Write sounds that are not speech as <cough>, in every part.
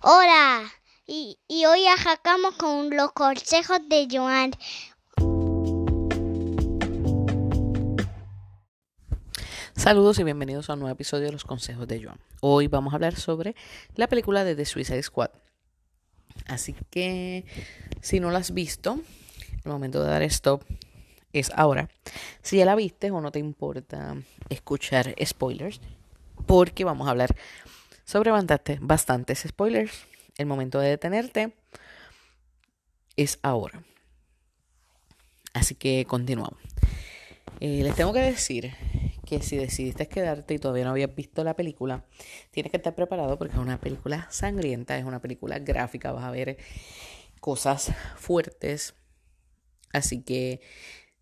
Hola, y, y hoy arrancamos con los consejos de Joan. Saludos y bienvenidos a un nuevo episodio de Los Consejos de Joan. Hoy vamos a hablar sobre la película de The Suicide Squad. Así que si no la has visto, el momento de dar stop es ahora. Si ya la viste o no te importa escuchar spoilers, porque vamos a hablar sobre bastantes spoilers. El momento de detenerte es ahora. Así que continuamos. Eh, les tengo que decir que si decidiste quedarte y todavía no habías visto la película, tienes que estar preparado porque es una película sangrienta, es una película gráfica, vas a ver cosas fuertes. Así que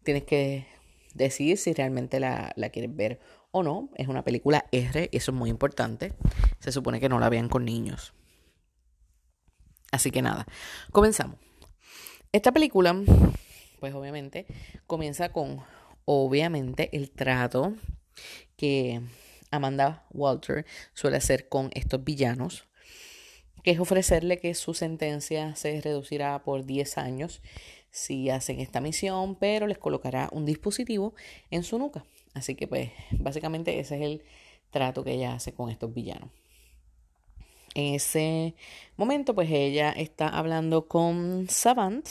tienes que decidir si realmente la, la quieres ver o no. Es una película R, eso es muy importante. Se supone que no la vean con niños. Así que nada, comenzamos. Esta película, pues obviamente, comienza con, obviamente, el trato que Amanda Walter suele hacer con estos villanos, que es ofrecerle que su sentencia se reducirá por 10 años si hacen esta misión, pero les colocará un dispositivo en su nuca. Así que pues básicamente ese es el trato que ella hace con estos villanos. En ese momento pues ella está hablando con Savant,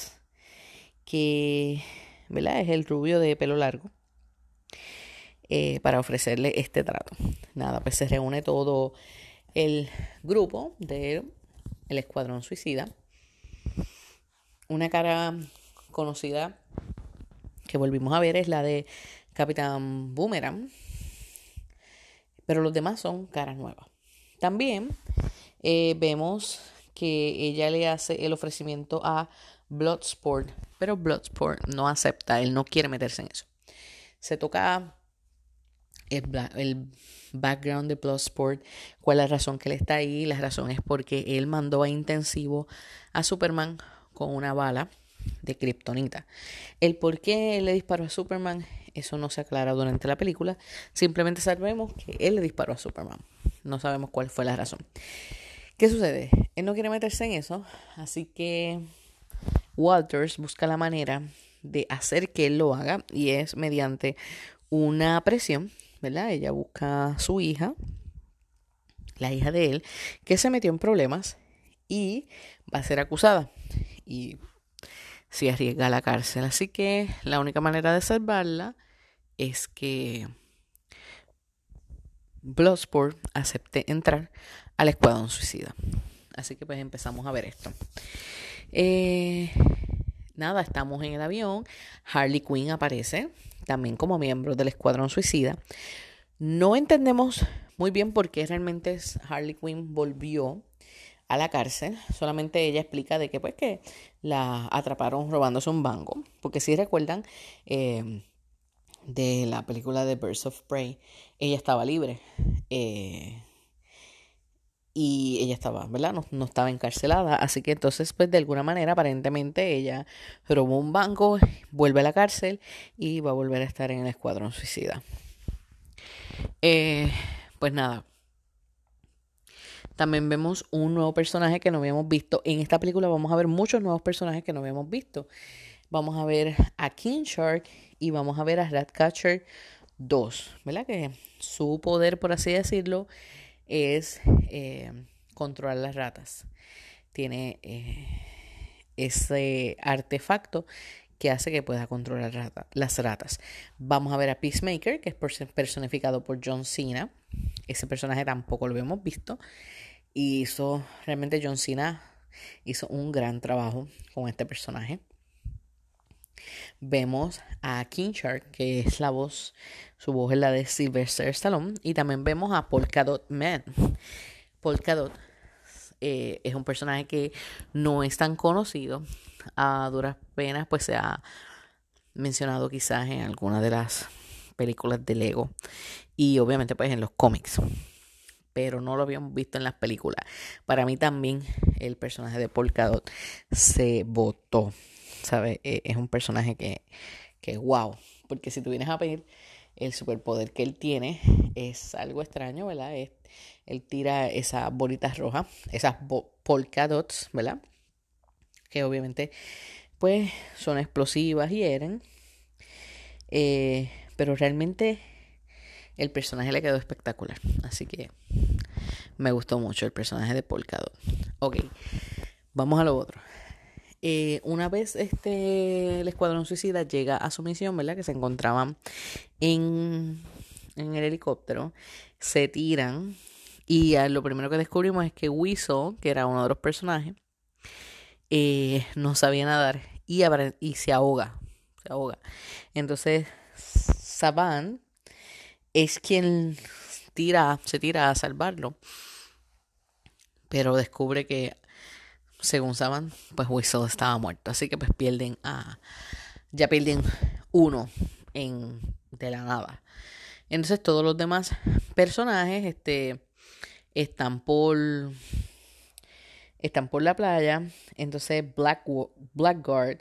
que ¿verdad? es el rubio de pelo largo, eh, para ofrecerle este trato. Nada, pues se reúne todo el grupo del el Escuadrón Suicida. Una cara conocida que volvimos a ver es la de Capitán Boomerang. Pero los demás son caras nuevas. También eh, vemos que ella le hace el ofrecimiento a Bloodsport, pero Bloodsport no acepta, él no quiere meterse en eso. Se toca el, background de Bloodsport, cuál es la razón que él está ahí. La razón es porque él mandó a intensivo a Superman con una bala de Kryptonita. El por qué él le disparó a Superman eso no se aclara durante la película. Simplemente sabemos que él le disparó a Superman. No sabemos cuál fue la razón. ¿Qué sucede? Él no quiere meterse en eso, así que Walters busca la manera de hacer que él lo haga y es mediante una presión, ¿verdad? Ella busca a su hija, la hija de él, que se metió en problemas y va a ser acusada. Y se arriesga a la cárcel. Así que la única manera de salvarla es que Bloodsport acepte entrar al escuadrón suicida. Así que pues empezamos a ver esto. Eh, nada, estamos en el avión. Harley Quinn aparece también como miembro del escuadrón suicida. No entendemos muy bien por qué realmente Harley Quinn volvió a la cárcel. Solamente ella explica de que pues que la atraparon robándose un banco. Porque si recuerdan, eh, de la película de Birds of Prey, ella estaba libre. Eh, y ella estaba, ¿verdad? No, no, estaba encarcelada. Así que entonces, pues de alguna manera, aparentemente ella robó un banco, vuelve a la cárcel y va a volver a estar en el escuadrón suicida. Eh, pues nada. También vemos un nuevo personaje que no habíamos visto. En esta película vamos a ver muchos nuevos personajes que no habíamos visto. Vamos a ver a King Shark y vamos a ver a Ratcatcher 2, ¿verdad? Que su poder, por así decirlo, es eh, controlar las ratas. Tiene eh, ese artefacto que hace que pueda controlar las ratas. Vamos a ver a Peacemaker, que es personificado por John Cena. Ese personaje tampoco lo hemos visto. Y hizo, realmente John Cena hizo un gran trabajo con este personaje. Vemos a King Shark, que es la voz, su voz es la de Sylvester Stallone. Y también vemos a Polkadot Man. Polkadot eh, es un personaje que no es tan conocido. A duras penas, pues se ha mencionado quizás en alguna de las películas de Lego. Y obviamente, pues en los cómics. Pero no lo habíamos visto en las películas. Para mí también el personaje de Polkadot se votó. ¿Sabes? E, es un personaje que, que wow. Porque si tú vienes a ver el superpoder que él tiene es algo extraño, ¿verdad? Es, él tira esas bolitas rojas, esas polka dots, ¿verdad? Que obviamente, pues, son explosivas y hieren. Eh, pero realmente el personaje le quedó espectacular. Así que me gustó mucho el personaje de Polka Dot. Ok, vamos a lo otro. Eh, una vez este el escuadrón suicida llega a su misión, ¿verdad? Que se encontraban en, en el helicóptero, se tiran y lo primero que descubrimos es que Whistle, que era uno de los personajes, eh, no sabía nadar y, y se ahoga, se ahoga. Entonces Saban es quien tira, se tira a salvarlo, pero descubre que según saben, pues Whistle estaba muerto. Así que pues pierden a. Ya pierden uno en, de la nada. Entonces todos los demás personajes este, están por. Están por la playa. Entonces Black, Blackguard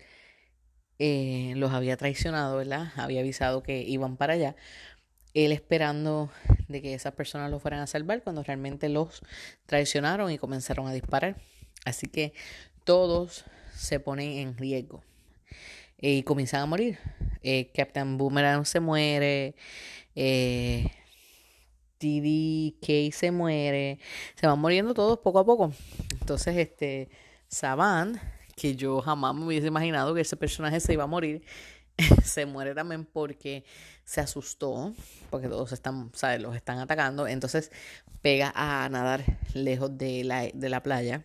eh, los había traicionado, ¿verdad? Había avisado que iban para allá. Él esperando de que esas personas lo fueran a salvar cuando realmente los traicionaron y comenzaron a disparar. Así que todos se ponen en riesgo y comienzan a morir. Eh, Captain Boomerang se muere, eh, TDK se muere, se van muriendo todos poco a poco. Entonces, este Saban, que yo jamás me hubiese imaginado que ese personaje se iba a morir, <laughs> se muere también porque se asustó, porque todos están, ¿sabes? Los están atacando. Entonces pega a nadar lejos de la, de la playa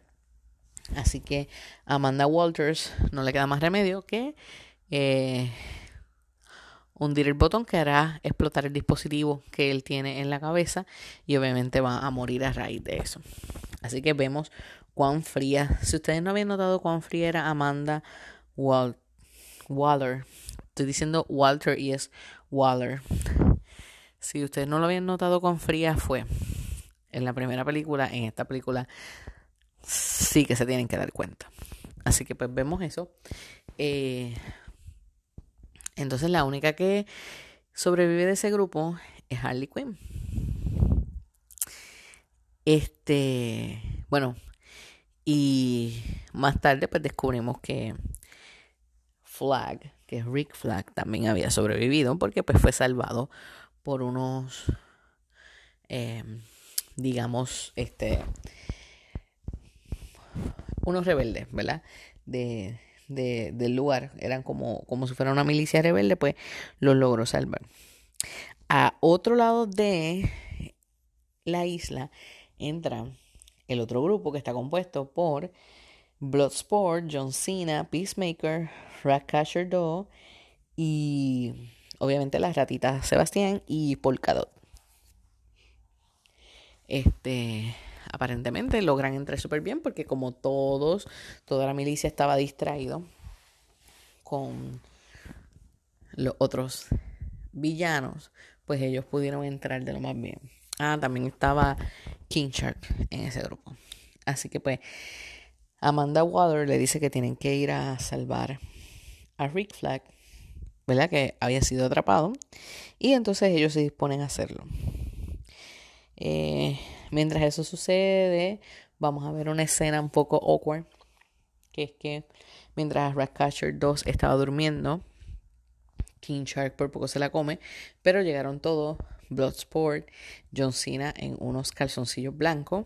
Así que a Amanda Walters no le queda más remedio que eh, hundir el botón que hará explotar el dispositivo que él tiene en la cabeza y obviamente va a morir a raíz de eso. Así que vemos cuán fría, si ustedes no habían notado cuán fría era Amanda Waller, estoy diciendo Walter y es Waller. Si ustedes no lo habían notado cuán fría fue en la primera película, en esta película sí que se tienen que dar cuenta. Así que pues vemos eso. Eh, entonces la única que sobrevive de ese grupo es Harley Quinn. Este, bueno, y más tarde pues descubrimos que Flag, que es Rick Flag, también había sobrevivido porque pues fue salvado por unos, eh, digamos, este, unos rebeldes, ¿verdad? De, del lugar, eran como, como si fuera una milicia rebelde, pues los logró salvar. A otro lado de la isla entra el otro grupo que está compuesto por Bloodsport, John Cena, Peacemaker, Ratcatcher 2 y obviamente las ratitas Sebastián y Polkadot. Este, aparentemente logran entrar súper bien porque como todos, toda la milicia estaba distraído con los otros villanos, pues ellos pudieron entrar de lo más bien. Ah, también estaba King Shark en ese grupo. Así que pues Amanda Water le dice que tienen que ir a salvar a Rick Flag, ¿verdad? Que había sido atrapado. Y entonces ellos se disponen a hacerlo. Eh, Mientras eso sucede, vamos a ver una escena un poco awkward, que es que mientras Ratcatcher 2 estaba durmiendo, King Shark por poco se la come, pero llegaron todos, Bloodsport, John Cena en unos calzoncillos blancos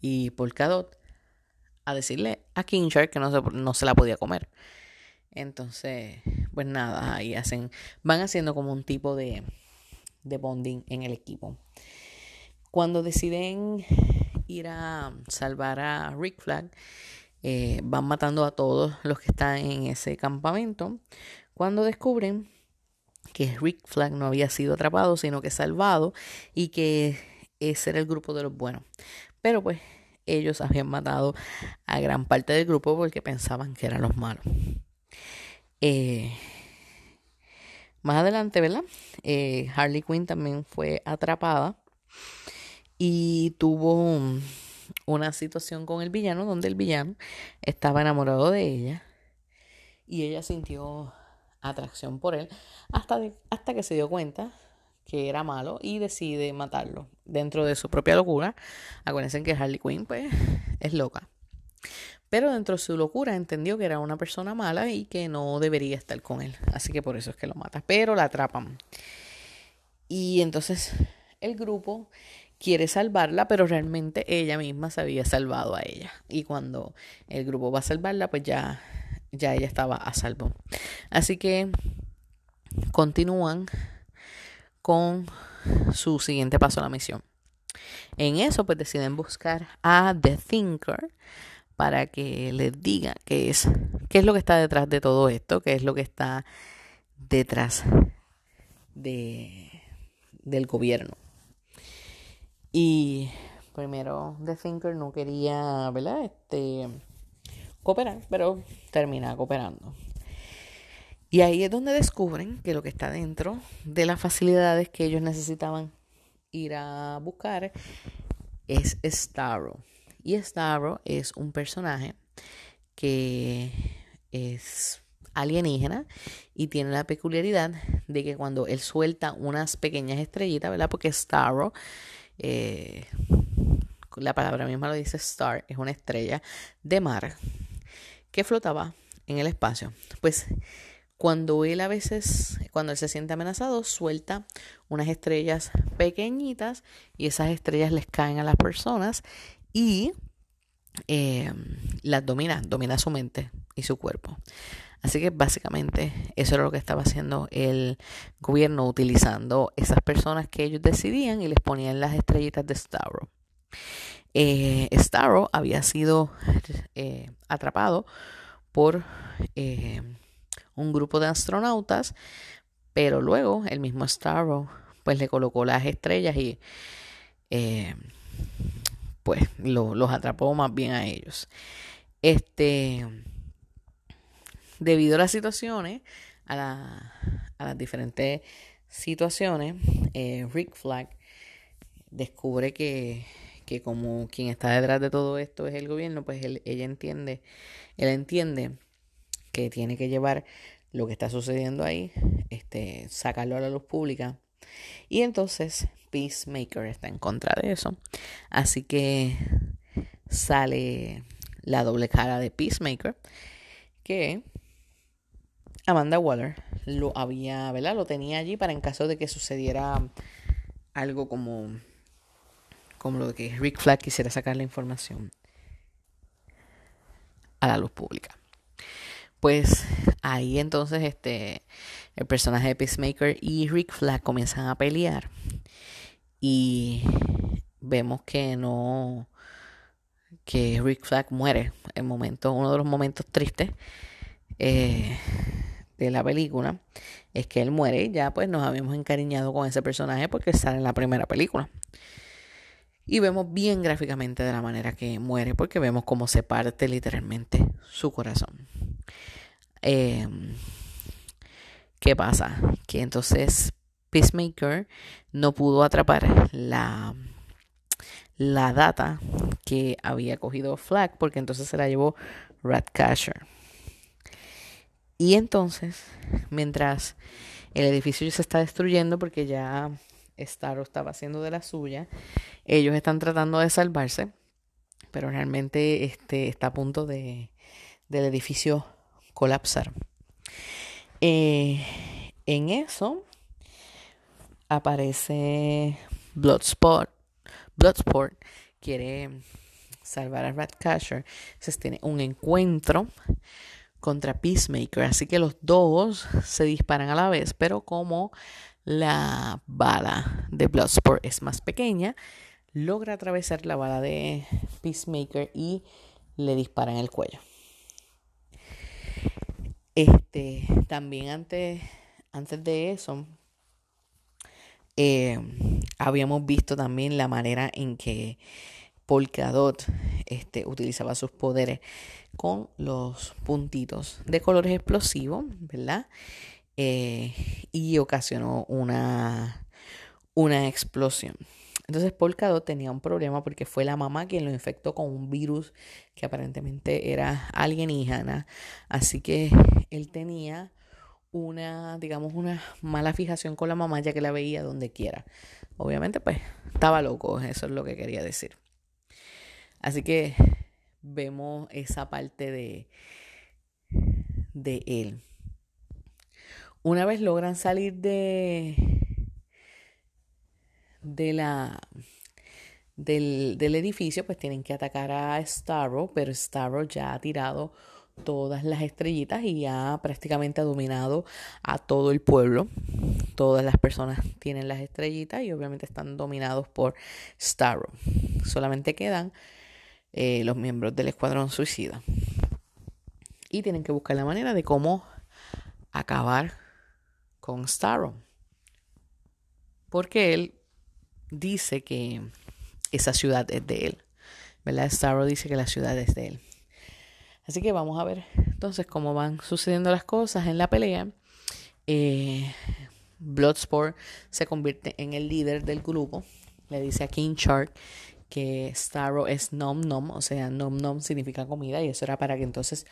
y Polkadot a decirle a King Shark que no se, no se la podía comer. Entonces, pues nada, ahí hacen, van haciendo como un tipo de, de bonding en el equipo. Cuando deciden ir a salvar a Rick Flag, eh, van matando a todos los que están en ese campamento. Cuando descubren que Rick Flag no había sido atrapado, sino que salvado y que ese era el grupo de los buenos. Pero pues ellos habían matado a gran parte del grupo porque pensaban que eran los malos. Eh, más adelante, ¿verdad? Eh, Harley Quinn también fue atrapada y tuvo una situación con el villano donde el villano estaba enamorado de ella y ella sintió atracción por él hasta, hasta que se dio cuenta que era malo y decide matarlo dentro de su propia locura. Acuérdense que Harley Quinn pues es loca. Pero dentro de su locura entendió que era una persona mala y que no debería estar con él. Así que por eso es que lo mata. Pero la atrapan. Y entonces el grupo quiere salvarla, pero realmente ella misma se había salvado a ella. Y cuando el grupo va a salvarla, pues ya, ya ella estaba a salvo. Así que continúan con su siguiente paso a la misión. En eso, pues deciden buscar a The Thinker para que les diga qué es, qué es lo que está detrás de todo esto, qué es lo que está detrás de, del gobierno. Y primero The Thinker no quería, ¿verdad? Este, cooperar, pero termina cooperando. Y ahí es donde descubren que lo que está dentro de las facilidades que ellos necesitaban ir a buscar es Starro. Y Starro es un personaje que es alienígena y tiene la peculiaridad de que cuando él suelta unas pequeñas estrellitas, ¿verdad? Porque Starro, eh, la palabra misma lo dice Star, es una estrella de mar que flotaba en el espacio. Pues cuando él a veces, cuando él se siente amenazado, suelta unas estrellas pequeñitas y esas estrellas les caen a las personas y eh, las domina, domina su mente y su cuerpo. Así que básicamente eso era lo que estaba haciendo el gobierno utilizando esas personas que ellos decidían y les ponían las estrellitas de Starro. Eh, Starro había sido eh, atrapado por eh, un grupo de astronautas, pero luego el mismo Starro pues le colocó las estrellas y eh, pues los atrapó más bien a ellos. Este, debido a las situaciones, a, las diferentes situaciones, eh, Rick Flag descubre que, que, como quien está detrás de todo esto es el gobierno, pues ella entiende, él entiende que tiene que llevar lo que está sucediendo ahí, este, sacarlo a la luz pública. Y entonces Peacemaker está en contra de eso. Así que sale la doble cara de Peacemaker, que Amanda Waller lo había, ¿verdad? Lo tenía allí para en caso de que sucediera algo como, como lo de que Rick Flag quisiera sacar la información a la luz pública. Pues ahí entonces este el personaje de Peacemaker y Rick Flag comienzan a pelear y vemos que no que Rick Flag muere en momento uno de los momentos tristes eh, de la película es que él muere ya pues nos habíamos encariñado con ese personaje porque sale en la primera película y vemos bien gráficamente de la manera que muere porque vemos cómo se parte literalmente su corazón Em, ¿Qué pasa? Que entonces Peacemaker no pudo atrapar la, la data que había cogido Flag porque entonces se la llevó Ratcatcher. Y entonces, mientras el edificio se está destruyendo porque ya Starro estaba haciendo de la suya, ellos están tratando de salvarse, pero realmente este, está a punto de, del edificio colapsar. Eh, en eso aparece Bloodsport. Bloodsport quiere salvar a Ratcatcher. Se tiene un encuentro contra Peacemaker. Así que los dos se disparan a la vez, pero como la bala de Bloodsport es más pequeña, logra atravesar la bala de Peacemaker y le dispara en el cuello. Este, también antes, antes de eso, eh, habíamos visto también la manera en que Polkadot este, utilizaba sus poderes con los puntitos de colores explosivos, ¿verdad? Eh, y ocasionó una, una explosión. Entonces Polkadot tenía un problema porque fue la mamá quien lo infectó con un virus que aparentemente era alienígena. Así que él tenía una, digamos, una mala fijación con la mamá ya que la veía donde quiera. Obviamente, pues, estaba loco, eso es lo que quería decir. Así que vemos esa parte de, de él. Una vez logran salir de, de la, del, del edificio, pues tienen que atacar a Starro, pero Starro ya ha tirado todas las estrellitas y ha prácticamente dominado a todo el pueblo. Todas las personas tienen las estrellitas y obviamente están dominados por Starro. Solamente quedan eh, los miembros del escuadrón suicida. Y tienen que buscar la manera de cómo acabar con Starro. Porque él dice que esa ciudad es de él. ¿Verdad? Starro dice que la ciudad es de él. Así que vamos a ver entonces cómo van sucediendo las cosas en la pelea. Eh, Bloodsport se convierte en el líder del grupo. Le dice a King Shark que Starro es Nom Nom, o sea, Nom Nom significa comida y eso era para que entonces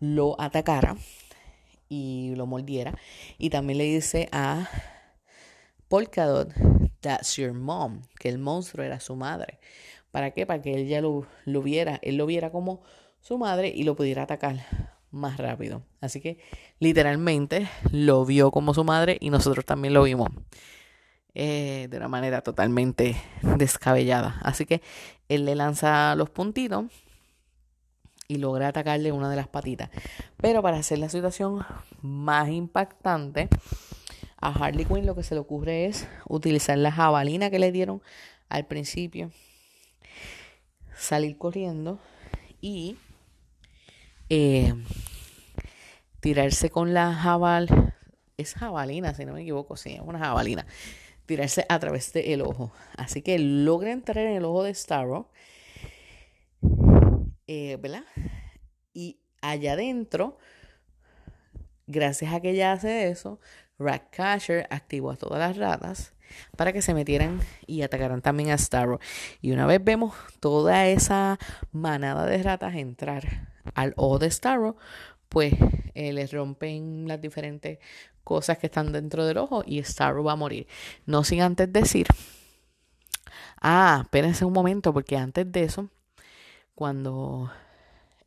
lo atacara y lo mordiera. Y también le dice a Polkadot, that's your mom, que el monstruo era su madre. ¿Para qué? Para que él ya lo, lo viera, él lo viera como su madre y lo pudiera atacar más rápido. Así que literalmente lo vio como su madre y nosotros también lo vimos eh, de una manera totalmente descabellada. Así que él le lanza los puntitos y logra atacarle una de las patitas. Pero para hacer la situación más impactante, a Harley Quinn lo que se le ocurre es utilizar la jabalina que le dieron al principio, salir corriendo y eh, tirarse con la jabal, es jabalina, si no me equivoco, sí, es una jabalina, tirarse a través del ojo. Así que logra entrar en el ojo de Starro, eh, ¿verdad? Y allá adentro, gracias a que ella hace eso, Ratcatcher activó a todas las ratas para que se metieran y atacaran también a Starro. Y una vez vemos toda esa manada de ratas entrar al ojo de Starro, pues eh, les rompen las diferentes cosas que están dentro del ojo y Starro va a morir. No sin antes decir, ah, espérense un momento, porque antes de eso, cuando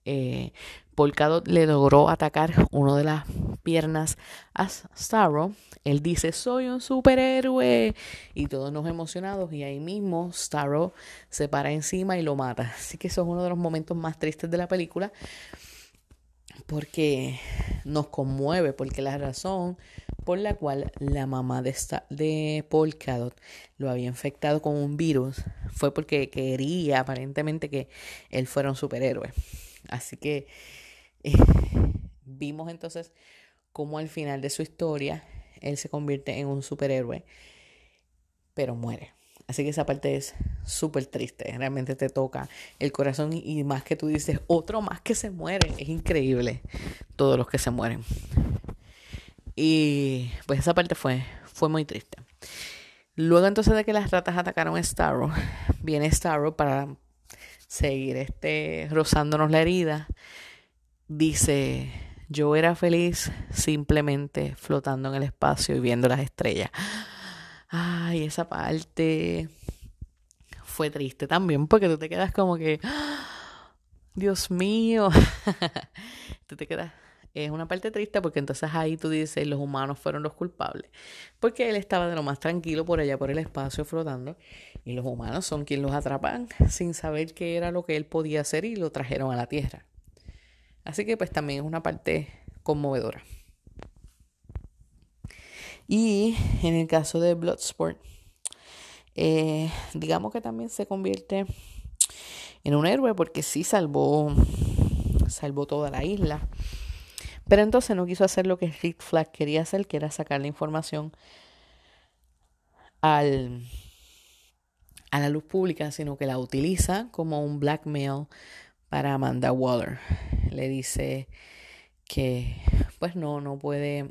eh, Polkadot le logró atacar una de las piernas a Starro, él dice, soy un superhéroe. Y todos nos emocionados y ahí mismo Starro se para encima y lo mata. Así que eso es uno de los momentos más tristes de la película porque nos conmueve, porque la razón por la cual la mamá de, esta, de Polkadot lo había infectado con un virus fue porque quería aparentemente que él fuera un superhéroe. Así que eh, vimos entonces cómo al final de su historia él se convierte en un superhéroe, pero muere. Así que esa parte es súper triste, realmente te toca el corazón y más que tú dices, otro más que se muere, es increíble todos los que se mueren. Y pues esa parte fue, fue muy triste. Luego entonces de que las ratas atacaron a Starro, viene Starro para seguir este, rozándonos la herida. Dice, yo era feliz simplemente flotando en el espacio y viendo las estrellas. Ay, esa parte fue triste también porque tú te quedas como que, Dios mío, <laughs> tú te quedas, es una parte triste porque entonces ahí tú dices, los humanos fueron los culpables, porque él estaba de lo más tranquilo por allá por el espacio flotando y los humanos son quienes los atrapan sin saber qué era lo que él podía hacer y lo trajeron a la tierra. Así que pues también es una parte conmovedora. Y en el caso de Bloodsport, eh, digamos que también se convierte en un héroe porque sí salvó, salvó toda la isla. Pero entonces no quiso hacer lo que Rick Flag quería hacer, que era sacar la información al, a la luz pública, sino que la utiliza como un blackmail para Amanda Waller. Le dice que pues no, no puede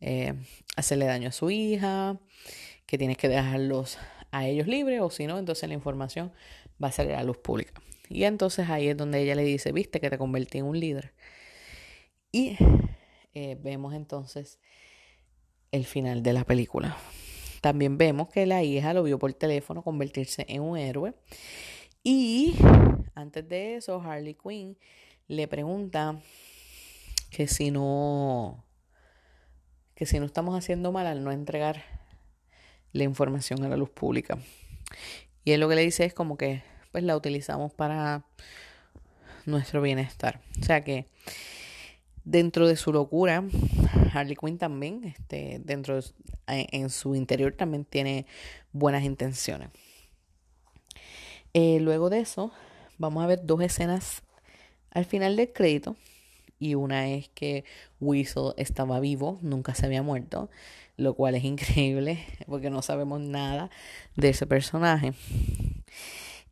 eh, hacerle daño a su hija, que tienes que dejarlos a ellos libres o si no, entonces la información va a salir a luz pública. Y entonces ahí es donde ella le dice, viste que te convertí en un líder. Y eh, vemos entonces el final de la película. También vemos que la hija lo vio por teléfono convertirse en un héroe. Y antes de eso, Harley Quinn le pregunta que si no que si no estamos haciendo mal al no entregar la información a la luz pública. Y él lo que le dice es como que pues la utilizamos para nuestro bienestar. O sea que dentro de su locura, Harley Quinn también, este, dentro de, en su interior también tiene buenas intenciones. Eh, luego de eso, vamos a ver dos escenas al final del crédito. Y una es que Weasel estaba vivo, nunca se había muerto, lo cual es increíble <laughs> porque no sabemos nada de ese personaje.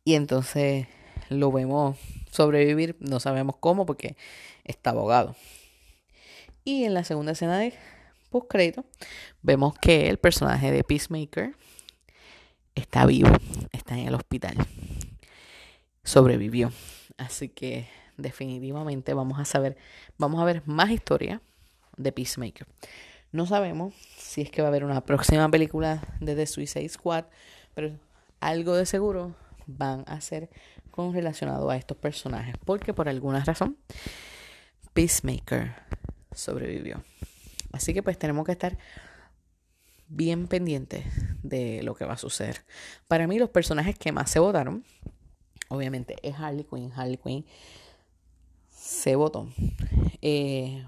Y entonces lo vemos sobrevivir, no sabemos cómo porque está abogado. Y en la segunda escena de postcrédito vemos que el personaje de Peacemaker está vivo, está en el hospital. Sobrevivió. Así que definitivamente vamos a saber, vamos a ver más historia de Peacemaker. No sabemos si es que va a haber una próxima película de The Suicide Squad, pero algo de seguro van a ser con relacionado a estos personajes, porque por alguna razón Peacemaker sobrevivió. Así que pues tenemos que estar bien pendientes de lo que va a suceder. Para mí los personajes que más se votaron, obviamente es Harley Quinn. Harley Quinn se votó. Eh,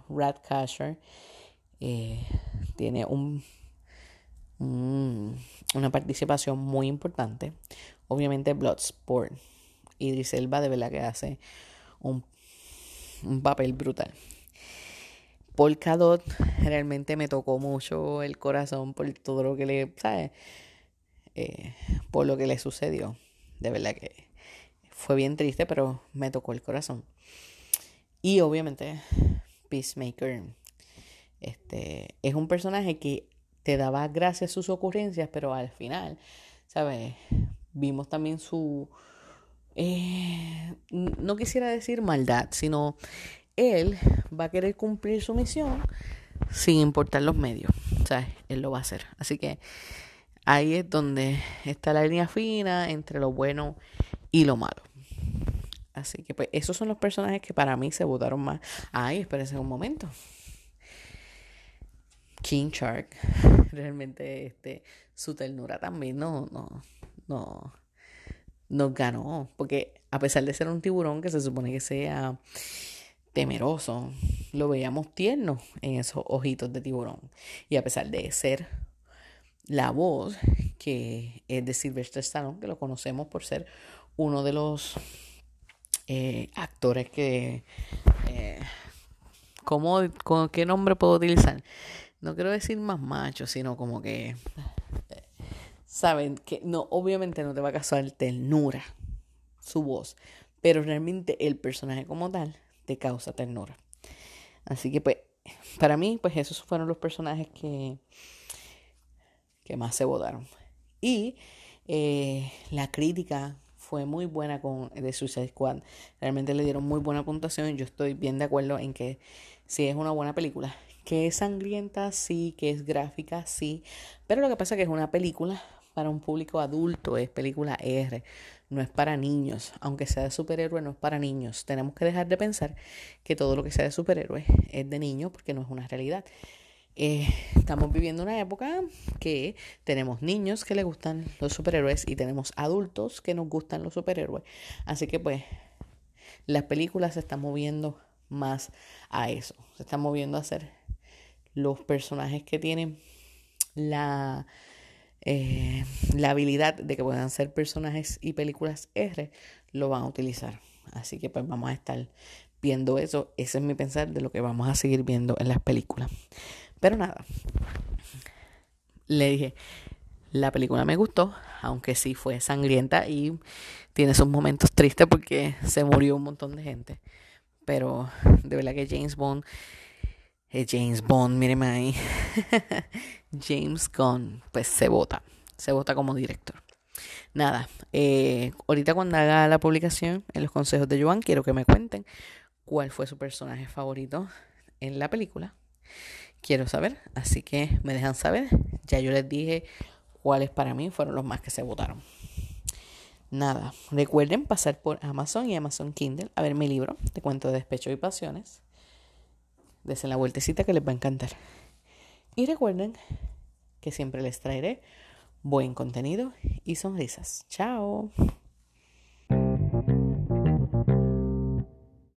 eh, tiene un, una participación muy importante. Obviamente Bloodsport. Idris Elba de verdad que hace un, un papel brutal. Polkadot realmente me tocó mucho el corazón por todo lo que le, ¿sabes? Eh, por lo que le sucedió. De verdad que fue bien triste, pero me tocó el corazón. Y obviamente, Peacemaker este, es un personaje que te daba gracias sus ocurrencias, pero al final, ¿sabes? Vimos también su... Eh, no quisiera decir maldad, sino él va a querer cumplir su misión sin importar los medios. ¿Sabes? Él lo va a hacer. Así que ahí es donde está la línea fina entre lo bueno y lo malo. Así que pues esos son los personajes que para mí se votaron más. Ay, espérense un momento. King Shark, <laughs> realmente este, su ternura también no, no, no, ganó. Porque a pesar de ser un tiburón que se supone que sea temeroso, lo veíamos tierno en esos ojitos de tiburón. Y a pesar de ser la voz que es de Sylvester Stallone, que lo conocemos por ser uno de los eh, actores que... Eh, ¿cómo, con ¿Qué nombre puedo utilizar? No quiero decir más macho, sino como que... Saben que no, obviamente no te va a causar ternura su voz, pero realmente el personaje como tal te causa ternura. Así que pues, para mí, pues esos fueron los personajes que, que más se votaron. Y eh, la crítica fue muy buena con The Suicide Squad. Realmente le dieron muy buena puntuación. Yo estoy bien de acuerdo en que sí es una buena película. Que es sangrienta, sí, que es gráfica, sí. Pero lo que pasa es que es una película para un público adulto, es película R, no es para niños. Aunque sea de superhéroe, no es para niños. Tenemos que dejar de pensar que todo lo que sea de superhéroe es de niños porque no es una realidad. Eh, estamos viviendo una época que tenemos niños que les gustan los superhéroes y tenemos adultos que nos gustan los superhéroes. Así que pues las películas se están moviendo más a eso. Se están moviendo a ser los personajes que tienen la, eh, la habilidad de que puedan ser personajes y películas R, lo van a utilizar. Así que pues vamos a estar viendo eso. Ese es mi pensar de lo que vamos a seguir viendo en las películas. Pero nada, le dije, la película me gustó, aunque sí fue sangrienta y tiene sus momentos tristes porque se murió un montón de gente. Pero de verdad que James Bond es James Bond, míreme ahí. <laughs> James Gunn, pues se vota, se vota como director. Nada, eh, ahorita cuando haga la publicación en los consejos de Joan, quiero que me cuenten cuál fue su personaje favorito en la película quiero saber. Así que me dejan saber. Ya yo les dije cuáles para mí fueron los más que se votaron. Nada, recuerden pasar por Amazon y Amazon Kindle a ver mi libro de cuentos de despecho y pasiones. Desen la vueltecita que les va a encantar. Y recuerden que siempre les traeré buen contenido y sonrisas. Chao.